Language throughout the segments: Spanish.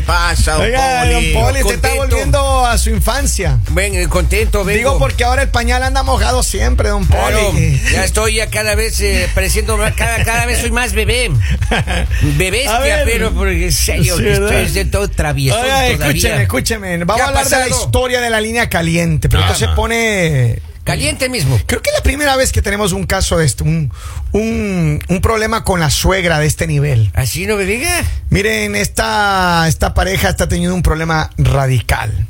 pirura. Eso, ¿qué le pasa, don Oiga, Poli? don Poli, se está volviendo a su infancia. Ven, eh, contento, vengo. Digo porque ahora el pañal anda mojado siempre, don Claro, Poli. ya estoy ya cada vez eh, pareciendo cada, cada vez soy más bebé. Bebestia, ver. pero porque en serio, estoy de todo travieso Oiga, escúcheme, escúcheme. Vamos ¿Qué a ha hablar de la historia de la línea caliente, pero Ah, esto se no. pone Caliente mismo. Creo que es la primera vez que tenemos un caso de esto, un, un, un problema con la suegra de este nivel. Así no me diga. Miren, esta, esta pareja está teniendo un problema radical.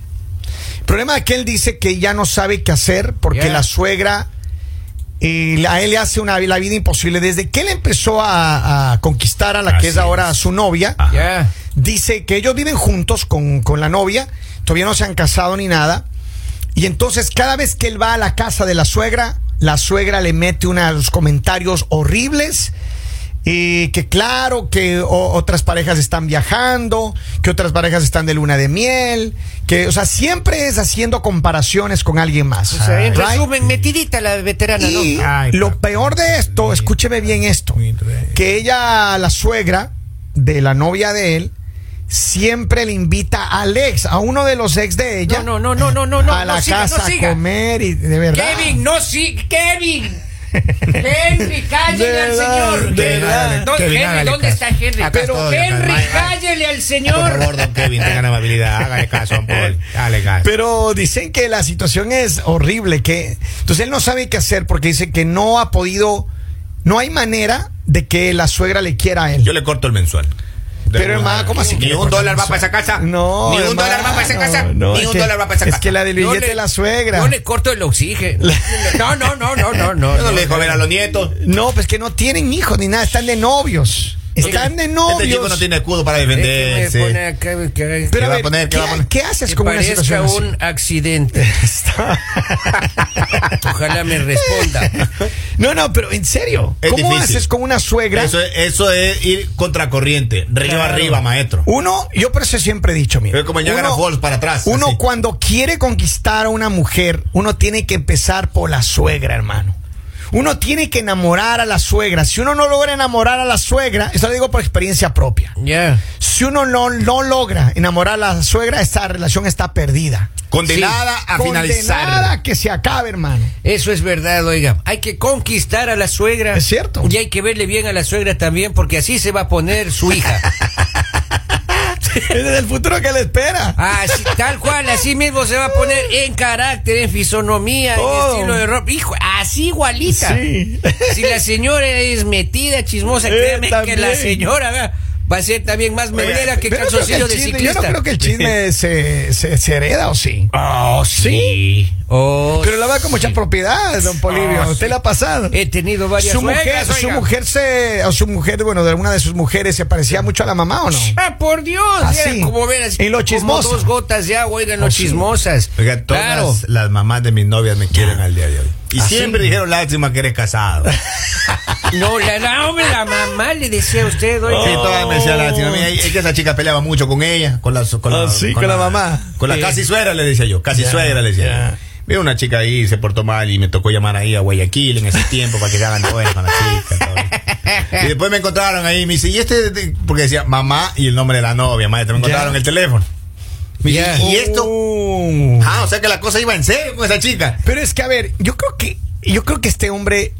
El problema es que él dice que ya no sabe qué hacer porque la suegra eh, a él le hace una, la vida imposible. Desde que él empezó a, a conquistar a la que es ahora es. su novia. Ya. dice que ellos viven juntos con, con la novia, todavía no se han casado ni nada. Y entonces cada vez que él va a la casa de la suegra, la suegra le mete unos comentarios horribles. Y que claro, que o- otras parejas están viajando, que otras parejas están de luna de miel, que, o sea, siempre es haciendo comparaciones con alguien más. O sea, en Right? resumen, metidita la veterana, Y ¿no? Ay, lo peor de esto, escúcheme bien esto, que ella, la suegra de la novia de él, siempre le invita al ex, a uno de los ex de ella, No, no, no, no, no, no, a no la siga, no casa siga. a comer y de verdad. Kevin, no sí, Kevin. Henry, cállele al señor. de verdad. ¿Dó- Kevin, Henry, hágale ¿dónde caso. está Henry? Acá Pero acá. Henry, Ay, ay. cállele al Por señor. favor, don Kevin, tengan amabilidad, hágale caso, don Poli. Hágale caso. Pero dicen que la situación es horrible, que entonces él no sabe qué hacer porque dice que no ha podido, no hay manera de que la suegra le quiera a él. Yo le corto el mensual. Pero, hermano, ¿cómo así que Ni un dólar va para esa casa. No, Ni un dólar va para esa casa. no, Ni es un dólar va para esa es casa. que la del billete le- de la suegra. Yo le corto el oxígeno. No, no, no, no, no, no. No le dejo ver a los nietos. No, pues que no tienen hijos ni nada, están de novios. Están de novios. Este chico no tiene escudo para Es que defenderse. acá, que- Pero ¿Qué a ver, poner? ¿Qué ¿qué, qué haces que con una situación así? un accidente. Ojalá me responda. No, no, pero en serio, Es ¿cómo difícil. haces con una suegra? Eso, es- eso es ir contracorriente. Río Claro. arriba, maestro. Uno, yo por eso siempre he dicho, mira. Es como Niagara uno- Falls para atrás. Uno así. cuando quiere conquistar a una mujer, uno tiene que empezar por la suegra, hermano. Uno tiene que enamorar a la suegra. Si uno no logra enamorar a la suegra, eso lo digo por experiencia propia. Ya. Si uno no, no logra enamorar a la suegra, esta relación está perdida. Condenada a finalizar. Condenada a que se acabe, hermano. Eso es verdad, oiga. Hay que conquistar a la suegra. Es cierto. Y hay que verle bien a la suegra también, porque así se va a poner su hija. Es desde el futuro que le espera. Así, tal cual, así mismo se va a poner en carácter, en fisonomía, Oh. en estilo de ropa. Hijo, así igualita. Sí. Si la señora es metida, chismosa, Eh, créeme que la señora va, va a ser también más melera que no calzoncillo de ciclista. Yo no creo que el chisme se, se, se hereda o sí. Oh, sí. Oh, Pero la va con mucha propiedad, don Polivio. Ah, ¿Usted sí. la ha pasado? He tenido varias Su mujer, su mujer se, o su mujer, bueno, de alguna de sus mujeres se parecía mucho a la mamá o no? Ah, por Dios, Así. era como ver así, En lo como chismosa. dos gotas de agua, oigan, Oh, lo sí. chismosas. Oiga, todas claro. las mamás de mis novias me quieren al día de hoy. Y ¿Ah, siempre dijeron lástima que eres casado. No, la, la- hombre, la mamá le decía a usted, oiga. Sí, todas me decían lástima. Mira, Es que esa chica peleaba mucho con ella, con la, con la, Ah, sí, con la mamá. Con la casi suegra, le decía yo. Casi suegra, le decía Vi una chica ahí, se portó mal y me tocó llamar ahí a Guayaquil en ese tiempo para que se hagan de buena con la chica. Y después me encontraron ahí, me dice, ¿y este? de-?" Porque decía mamá y el nombre de la novia, maestra. Me encontraron Ya. el teléfono. Me dice, Ya. ¿y esto? Oh. Ah, o sea que la cosa iba en serio con esa chica. Pero es que, a ver, yo creo que, yo creo que este hombre,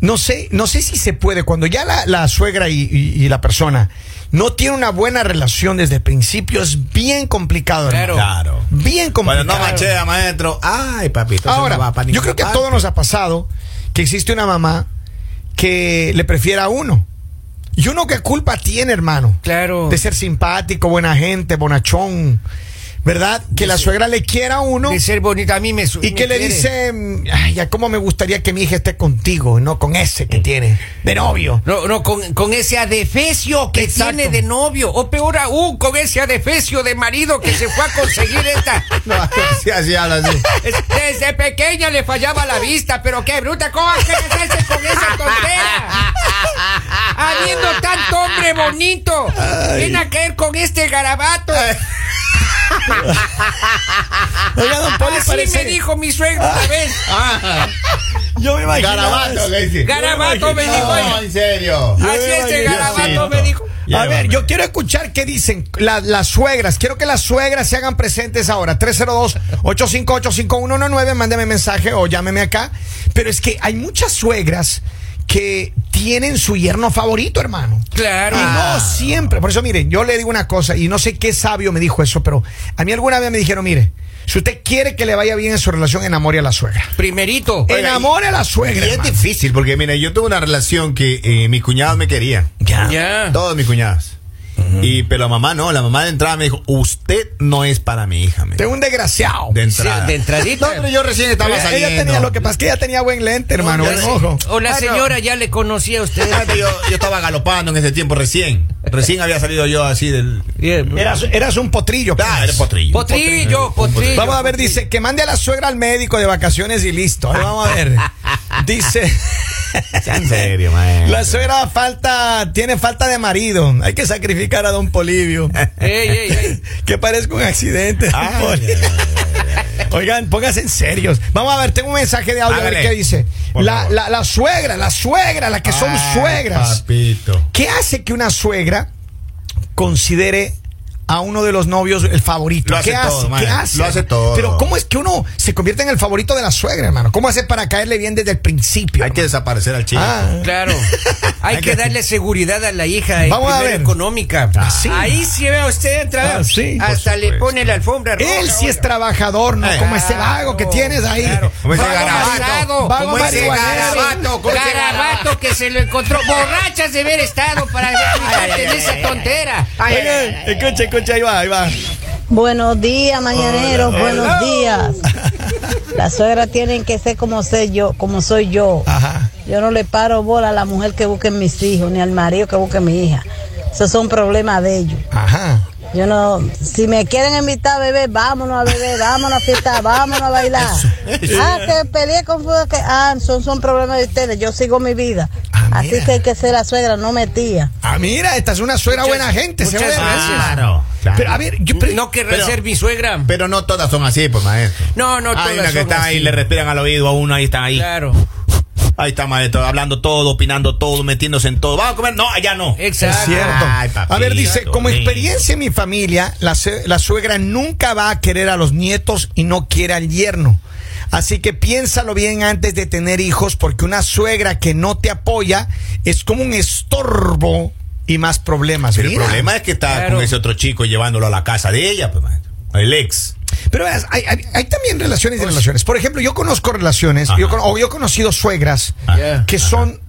no sé, no sé si se puede, cuando ya la, la suegra y, y- y la persona no tiene una buena relación desde el principio, es bien complicado. Claro. Claro. Bien Cuando complicado. no machea, maestro. Ay, papito. Ahora, no va pa' yo creo que a todos nos ha pasado que existe una mamá que le prefiera a uno. Y uno qué culpa tiene, hermano. Claro. De ser simpático, buena gente, bonachón. ¿Verdad? Que la suegra le quiera a uno. De ser bonita, a mí me Y me que le quiere. dice, mm, ay, ya cómo me gustaría que mi hija esté contigo, no con ese que tiene de novio. No, no, con, con ese adefesio que Exacto. tiene de novio. O peor aún, con ese adefesio de marido que se fue a conseguir esta. No, sí, así así. Es- Desde pequeña le fallaba la vista, pero qué bruta, ¿cómo casarse con esa tontera? Habiendo tanto hombre bonito, ven a caer con este garabato. Oiga, don Poli, Así parece- me dijo mi suegro una vez. Ah, Yo me imagino. garabato, le dice. Garabato me dijo. No, en serio. Yo Así imagino. garabato me dijo. A ver, yo quiero escuchar qué dicen la- las suegras. Quiero que las suegras se hagan presentes ahora. 302-858-5119. Mándeme mensaje o llámeme acá. Pero es que hay muchas suegras que tienen su yerno favorito, hermano. Claro. Y no siempre. Por eso, miren, yo le digo una cosa, y no sé qué sabio me dijo eso, pero a mí alguna vez me dijeron, mire, si usted quiere que le vaya bien en su relación, enamore a la suegra. Primerito. Enamore a la suegra. Y es hermano. difícil porque, mira, yo tuve una relación que eh, mis cuñados me querían. Ya. Ya. Todos mis cuñados. Y, pero la mamá no, la mamá de entrada me dijo, usted no es para mi hija. me Usted es un desgraciado. De Sí, entrada. de entradita. No, pero yo recién estaba Ella- saliendo. ella tenía lo que pasa es que ella tenía buen lente, hermano, buen ojo. O la Ah, no. señora ya le conocía a usted. Ah, Yo, yo estaba galopando en ese tiempo recién. Recién había salido yo así del. Eras, eras un potrillo. pues. Ah, era potrillo. Potrillo, potrillo. Vamos a ver, dice que mande a la suegra al médico de vacaciones y listo. Ahí vamos a ver. Dice. En serio, maestro. La suegra falta, tiene falta de marido. Hay que sacrificar a don Polivio. Ey, ey, ey. que parezca un accidente. Ay, ay, ay, Oigan, pónganse en serios. Vamos a ver, tengo un mensaje de audio a ver qué dice. La, la, la suegra, la suegra, la que son suegras. Papito. ¿Qué hace que una suegra considere a uno de los novios el favorito? Lo hace ¿Qué hace? todo, ¿Qué man. hace? Lo hace todo. Pero ¿cómo es que uno se convierte en el favorito de la suegra, hermano? ¿Cómo hace para caerle bien desde el principio? Hay que desaparecer al chico. Ah. Claro. Hay Hay que que- darle seguridad a la hija. Vamos a ver. económica. Ah, sí. Ahí sí ve usted entra. Ah, sí, hasta le pone la alfombra roja. Él sí es trabajador, no como ese vago que tienes ahí. Claro. Como ese Vago garabato. marihuanero, vago Como ese marihuanero. garabato, como ese garabato que se lo encontró borrachas de haber estado para en esa tontera. Oigan, escucha, ahí va, ahí va. Buenos días, mañaneros, Hola. buenos días. Las suegras tienen que ser como soy yo, como soy yo. Ajá. Yo no le paro bola a la mujer que busque mis hijos, ni al marido que busque mi hija. Esos son problemas de ellos. Ajá. Yo no, si me quieren invitar a beber, vámonos a beber, vámonos a fiestar, vámonos a bailar. Ah, que peleé con fuego, que ah, son, son problemas de ustedes, yo sigo mi vida. Ah, Así que hay que ser la suegra, no metía. Ah, mira, esta es una suegra Muchas- buena gente. se muchas ve. gracias. Claro, claro. Pero a ver, yo, pero- No querrá pero- ser mi suegra. Pero no todas son así, pues, maestro. No, no, Hay todas una que son está ahí, le respiran al oído a uno, ahí están ahí. Claro. Ahí está, maestro, hablando todo, opinando todo, metiéndose en todo. ¿Vamos a comer? No, allá no. Exacto. Es cierto. Ay, papito, a ver, dice, como experiencia en mi familia, la, la suegra nunca va a querer a los nietos y no quiere al yerno. Así que piénsalo bien antes de tener hijos, porque una suegra que no te apoya es como un estorbo y más problemas. Pero el problema es que está Claro. con ese otro chico llevándolo a la casa de ella, pues. El ex. Pero veas, hay, hay- hay también relaciones y relaciones. Por ejemplo, yo conozco relaciones, Ajá. yo, con- o yo he conocido suegras Ya. que son,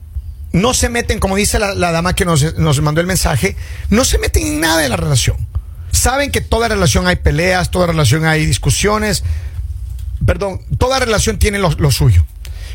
no se meten, como dice la, la dama que nos, nos mandó el mensaje, no se meten en nada de la relación. Saben que toda relación hay peleas, toda relación hay discusiones, perdón, toda relación tiene lo, lo suyo.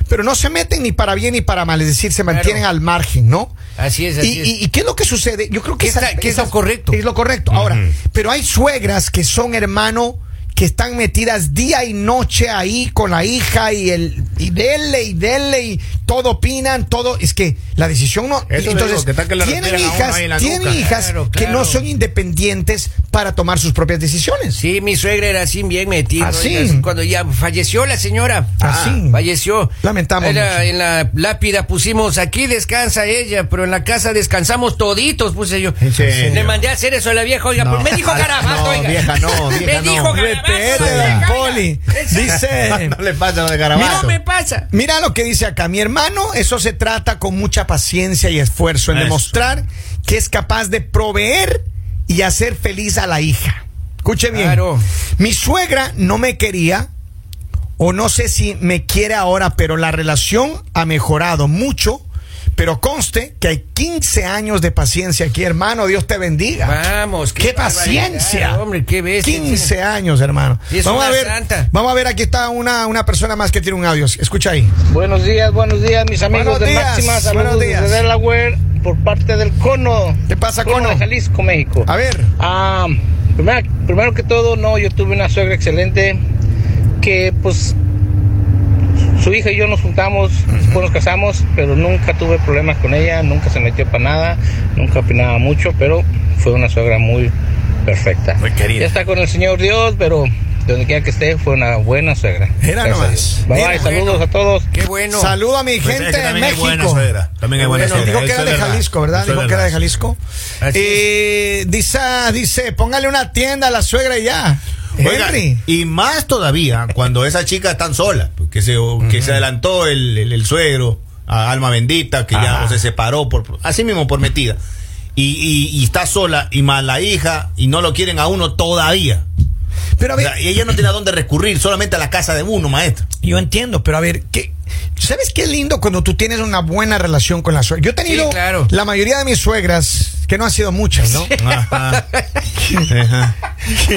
Pero no se meten ni para bien ni para mal, es decir, se mantienen Claro. al margen, ¿no? Así es, ¿Y, así es. y- y qué es lo que sucede? Yo creo que ¿Qué esa- está- qué es lo correcto? Es lo correcto. Ahora, pero hay suegras que son hermano que están metidas día y noche ahí con la hija y el y dele y dele y todo opinan, todo es que la decisión no Eso entonces digo, que que le tienen hijas, la tienen nuca. hijas Claro, que no son independientes para tomar sus propias decisiones. Sí, mi suegra era así bien metida. Así. oiga, Cuando ya falleció la señora. Así. Falleció. Lamentamos En la, mucho. en la lápida pusimos aquí descansa ella, pero en la casa descansamos toditos, puse yo. Le mandé a hacer eso a la vieja, oiga, No. pues me dijo garabato, No, oiga. vieja no, vieja me no. dijo garabato. Poli. Dice no le pasa lo de garabato. No me pasa. Mira lo que dice acá, mi hermano, eso se trata con mucha paciencia y esfuerzo en Eso. demostrar que es capaz de proveer y hacer feliz a la hija. Escuche bien. Claro. Mi suegra no me quería o no sé si me quiere ahora, pero la relación ha mejorado mucho. Pero conste que hay 15 años de paciencia aquí, hermano. Dios te bendiga. Vamos, ¡Qué, barbaridad, paciencia! Hombre, qué bestia. 15 años, hermano. Es vamos a ver, santa. vamos a ver, aquí está una, una persona más que tiene un audio. Escucha ahí. Buenos días, buenos días, mis amigos Buenos de días, Máxima. Saludos buenos días. desde Delaware por parte del Cono. ¿Qué pasa, Cono? de Jalisco, México. A ver. Ah, primero, primero que todo, no, yo tuve una suegra excelente que, pues, su hija y yo nos juntamos, después nos casamos, pero nunca tuve problemas con ella, nunca se metió para nada, nunca opinaba mucho, pero fue una suegra muy perfecta. Muy querida. Ya está con el Señor Dios, pero donde quiera que esté, fue una buena suegra. Era nomás. Bye, bye, saludos a todos. Qué bueno. Saludo a mi Pues gente es que de también hay buena México. suegra. También hay buena Bueno, suegra. dijo que era de. Jalisco, ¿verdad? Dijo que era de. Jalisco. Eh, dice, dice, póngale una tienda a la suegra y ya. Oiga, Henry. y más todavía cuando esa chica está sola, que se, que se adelantó el, el- el suegro a alma bendita, que ya o se separó por así mismo por metida. Y, y- y está sola y más la hija y no lo quieren a uno todavía. Pero a O ver, sea, y ella no tiene a dónde recurrir, solamente a la casa de uno, maestro. yo entiendo, pero a ver, ¿qué? ¿sabes qué lindo cuando tú tienes una buena relación con la suegra? Yo he tenido Sí, claro. la mayoría de mis suegras, que no han sido muchas, ¿no? Ajá. Ajá.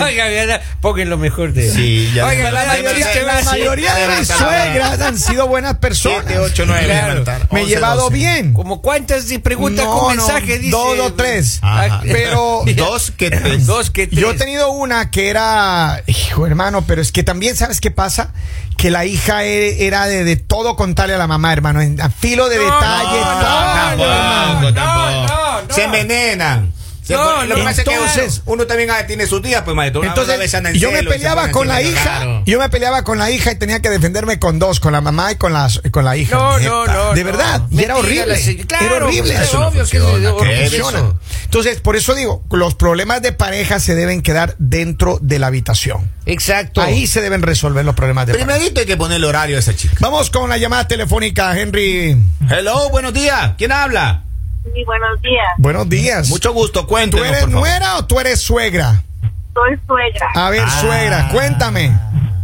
Oiga, pongan lo mejor de Sí, ya Oiga, la La mayoría, mayoría, la mayoría de mis suegras han sido buenas personas. Siete, ocho, nueve, Claro. levantar. Me he llevado bien. ¿Como cuántas de pregunta No, con no, mensaje dice? dos o tres. Ajá. Pero- dos que tres. Dos que tres. Yo he tenido una que era, hijo hermano, pero es que también, ¿sabes qué pasa? Que la hija e- era de, de todo contarle a la mamá, hermano, en, a filo de No, detalle. no, todo, no, tampoco, hermano. no, tampoco. No, no. Se envenenan. Se No, pone- lo que no. pasa es que Entonces- uno también ah, tiene sus días, pues maestro. Entonces, en yo me peleaba con la hija, claro. yo me peleaba con la hija y tenía que defenderme con dos, con la mamá y con la, con la hija. No, no, no, De no. verdad, y era horrible. la se- claro, era horrible. Eso no obvio que funciona, no ¿qué es funciona. eso? Entonces, por eso digo, los problemas de pareja se deben quedar dentro de la habitación. Exacto. Ahí se deben resolver los problemas de pareja. Primerito hay que ponerle horario a esa chica. Vamos con la llamada telefónica, Henry. Hello, buenos días. ¿Quién habla? Sí, buenos días. Buenos días. Mucho gusto, ¿Tú cuéntenos, eres por favor. nuera o tú eres suegra? Soy suegra. A ver, Ah. suegra, cuéntame.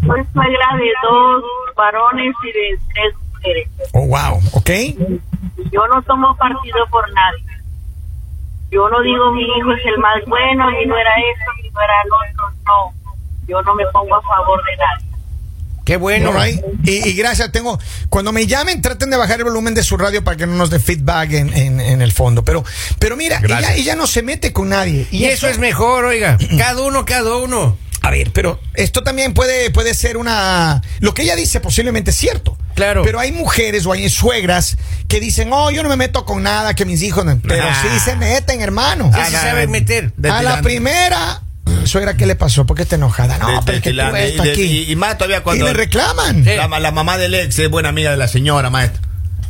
Soy suegra de dos varones y de tres mujeres. Oh, wow, ¿ok? Yo no tomo partido por nadie. Yo no digo mi hijo es el más bueno, mi no era esto, mi no era lo otro. No. Yo no me pongo a favor de nadie. Qué bueno. Right. y, y gracias, tengo. Cuando me llamen, traten de bajar el volumen de su radio para que no nos dé feedback en, en- en el fondo. Pero, pero mira, ella, ella no se mete con nadie. Y eso es mejor, oiga. Cada uno, cada uno. A ver, pero esto también puede, puede ser una. Lo que ella dice posiblemente es cierto. Claro. Pero hay mujeres o hay suegras que dicen, oh, yo no me meto con nada, que mis hijos. no". Pero Ah. sí se meten, hermano. Ya se saben meter. a la primera. Suegra, ¿qué le pasó? ¿Por qué está enojada? No, De- de pero es que esto de- aquí. y- y más todavía cuando- Y le reclaman. La, la mamá del ex es buena amiga de la señora, maestro.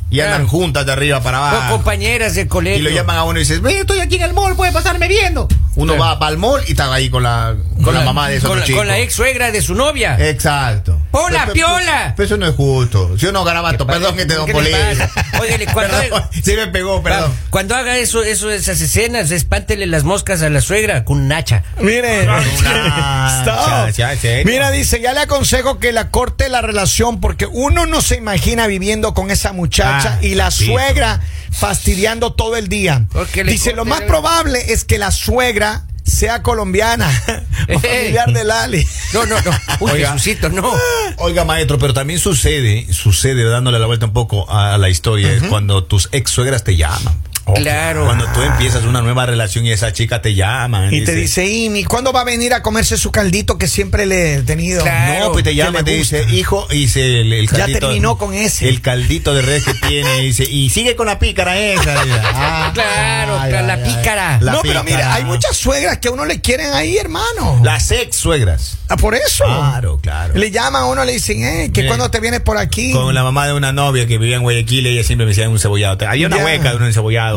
Y Claro. andan juntas de arriba para Con abajo. compañeras del colegio. Y lo llaman a uno y dices, estoy aquí en el mall, puede pasarme viendo. Uno Claro. va para el mall y está ahí con la, con, la, mamá de esos con, la- chicos. con la ex suegra de su novia. Exacto. ¡Hola, Pero- piola! Pero eso no es justo. Si uno garabato, ¿Qué perdón que te don ¿Qué le Polillo. pasa? Óigale, cuando- Perdón, sí me pegó, perdón. Va, Cuando haga eso, eso, esas escenas, espántele las moscas a la suegra con un hacha. Mire, Stop. mira, dice, ya le aconsejo que la corte la relación porque uno no se imagina viviendo con esa muchacha Ah, y la sí. suegra fastidiando todo el día. Porque le Dice, lo más probable es que la suegra sea colombiana o familiar de Lali. No, no, no. Uy, Oiga. Jesucito, no. Oiga, maestro, pero también sucede, sucede, dándole la vuelta un poco a la historia, cuando tus ex suegras te llaman. Claro. Cuando tú empiezas una nueva relación y esa chica te llama. Y te dice, Imi, ¿cuándo va a venir a comerse su caldito que siempre le he tenido? Claro. No, pues te llama, te dice, hijo, y dice el, el Ya caldito. terminó con ese. El caldito de res que tiene, y dice, y sigue con la pícara esa. ah, Claro, ay, la ay, ay. pícara. La no, pero mira, hay muchas suegras que a uno le quieren ahí, hermano. Las ex suegras. Ah, por eso. Claro, claro. Le llaman a uno, le dicen, eh, que cuando te vienes por aquí. Con la mamá de una novia que vivía en Guayaquil, ella siempre me decía un cebollado. Había una Ya. hueca de un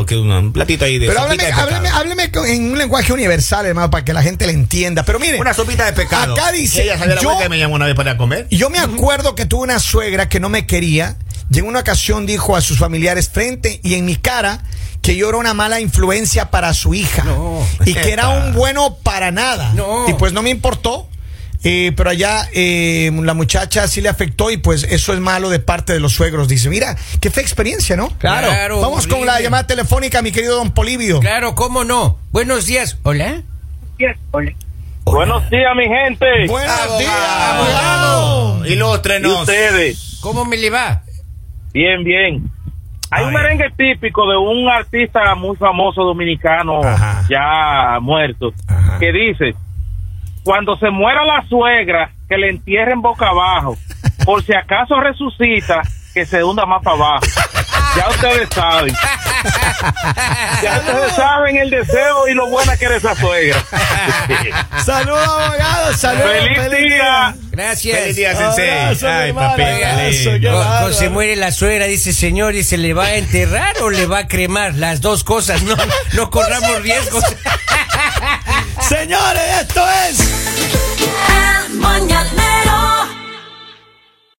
que un, platito ahí de Pero sopita hábleme, de pescado. hábleme, hábleme con- en un lenguaje universal, hermano, para que la gente le entienda. Pero mire, Una sopita de pescado. Acá dice, Ella la yo- hueca y me llamó una vez para comer. yo me acuerdo que tuve una suegra que no me quería y en una ocasión dijo a sus familiares frente y en mi cara que yo era una mala influencia para su hija No. y que era un bueno para nada. No. Y pues no me importó. Eh, pero allá eh, la muchacha sí le afectó y pues eso es malo de parte de los suegros. Dice, mira, qué fea experiencia, ¿no? Claro. Claro, Vamos con la llamada telefónica, mi querido don Polivio. Claro, ¿cómo no? Buenos días. ¿Hola? Buenos días, mi gente. Buenos días, abogado. abogado. ¿Y Ilústrenos. ustedes? ¿Cómo me le va? Bien, bien. Hay un merengue típico de un artista muy famoso dominicano, Ajá. ya muerto, Ajá. que dice, cuando se muera la suegra, que le entierren boca abajo, por si acaso resucita, que se hunda más para abajo. Ya ustedes saben. Ya ustedes saben el deseo y lo buena que eres esa suegra. Saludos, abogado. Saludos. ¡Feliz día! Gracias. Feliz día, sensei. Ay, qué Cuando se muere la suegra, dice señor, y se le va a enterrar o le va a cremar las dos cosas. No, no corramos riesgos. Señores, esto es.